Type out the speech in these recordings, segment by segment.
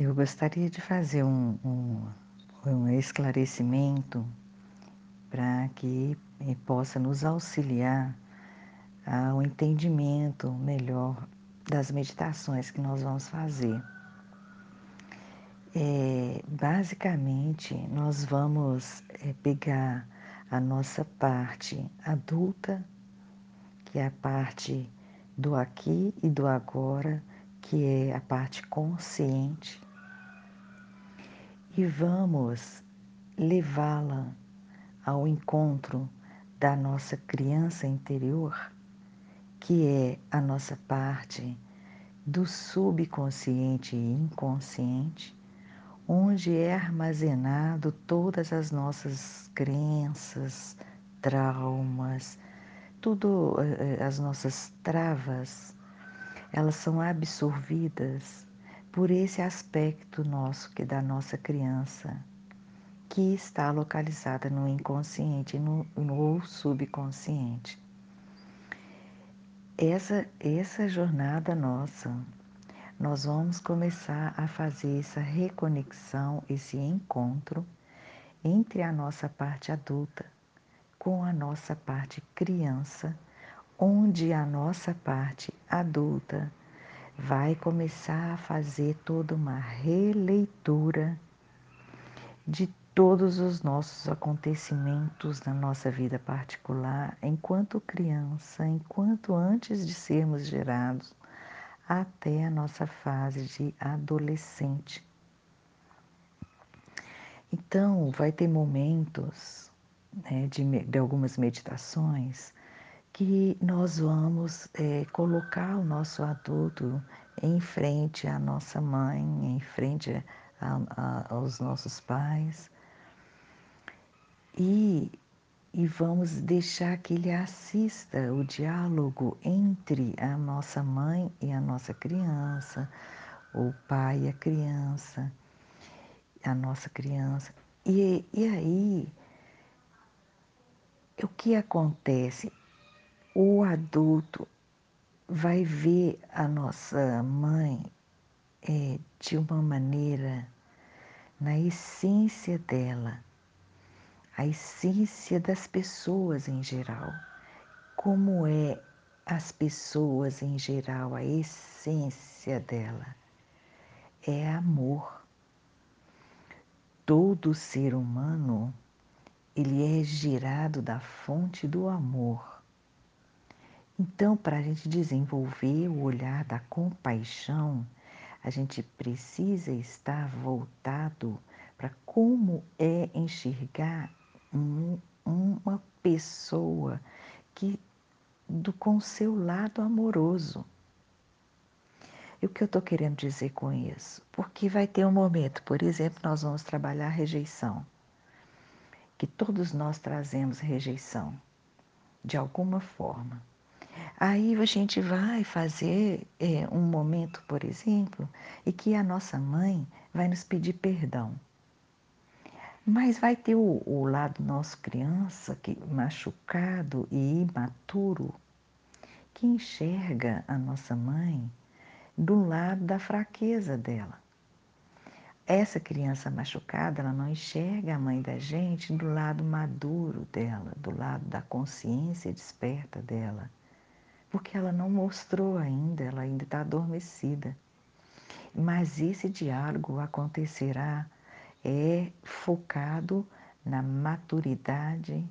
Eu gostaria de fazer um, um, um esclarecimento para que possa nos auxiliar ao entendimento melhor das meditações que nós vamos fazer. É, basicamente, nós vamos é, pegar a nossa parte adulta, que é a parte do aqui e do agora, que é a parte consciente, e vamos levá-la ao encontro da nossa criança interior, que é a nossa parte do subconsciente e inconsciente, onde é armazenado todas as nossas crenças, traumas, tudo eh, eh, as nossas travas, elas são absorvidas por esse aspecto nosso que é da nossa criança, que está localizada no inconsciente no, no subconsciente. Essa, essa jornada nossa nós vamos começar a fazer essa reconexão, esse encontro entre a nossa parte adulta com a nossa parte criança, onde a nossa parte adulta vai começar a fazer toda uma releitura de todos os nossos acontecimentos na nossa vida particular, enquanto criança, enquanto antes de sermos gerados até a nossa fase de adolescente. Então, vai ter momentos né, de, de, algumas meditações que nós vamos é, colocar o nosso adulto em frente à nossa mãe, em frente a, a, aos nossos pais e e vamos deixar que ele assista o diálogo entre a nossa mãe e a nossa criança, o pai e a criança, a nossa criança. E, e aí, o que acontece? O adulto vai ver a nossa mãe é, de uma maneira, na essência dela a essência das pessoas em geral. Como é as pessoas em geral, a essência dela? É amor. Todo ser humano, ele é gerado da fonte do amor. Então, para a gente desenvolver o olhar da compaixão, a gente precisa estar voltado para como é enxergar um, uma pessoa que do com seu lado amoroso. E o que eu estou querendo dizer com isso? Porque vai ter um momento, por exemplo, nós vamos trabalhar rejeição, que todos nós trazemos rejeição, de alguma forma. Aí a gente vai fazer é, um momento, por exemplo, e que a nossa mãe vai nos pedir perdão. Mas vai ter o, o lado nosso criança, que machucado e imaturo, que enxerga a nossa mãe do lado da fraqueza dela. Essa criança machucada, ela não enxerga a mãe da gente do lado maduro dela, do lado da consciência desperta dela, porque ela não mostrou ainda, ela ainda está adormecida. Mas esse diálogo acontecerá é focado na maturidade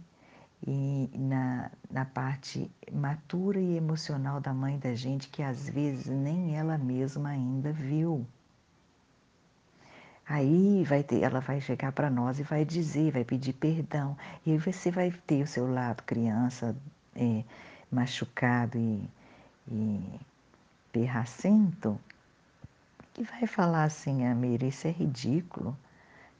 e na, na parte matura e emocional da mãe da gente que às vezes nem ela mesma ainda viu. Aí vai ter, ela vai chegar para nós e vai dizer, vai pedir perdão. E aí você vai ter o seu lado criança é, machucado e, e perracento, que vai falar assim, Amira, isso é ridículo.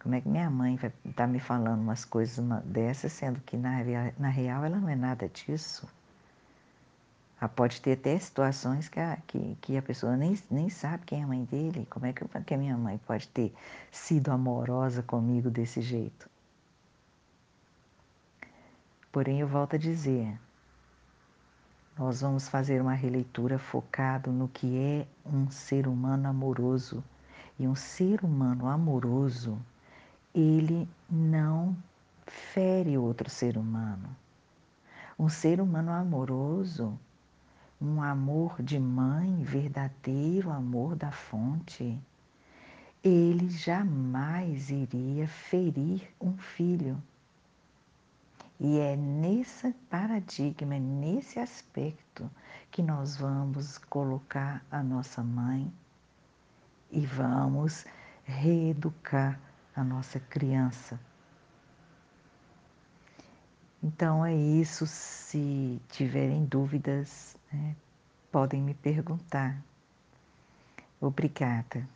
Como é que minha mãe vai estar tá me falando umas coisas dessas, sendo que na, na real ela não é nada disso? Ela pode ter até situações que a, que, que a pessoa nem, nem sabe quem é a mãe dele. Como é que, que a minha mãe pode ter sido amorosa comigo desse jeito? Porém, eu volto a dizer, nós vamos fazer uma releitura focado no que é um ser humano amoroso E um ser humano amoroso, ele não fere outro ser humano. Um ser humano amoroso, um amor de mãe, verdadeiro amor da fonte, ele jamais iria ferir um filho. E é nesse paradigma, é nesse aspecto que nós vamos colocar a nossa mãe e vamos reeducar a nossa criança. Então é isso. Se tiverem dúvidas, né, podem me perguntar. Obrigada.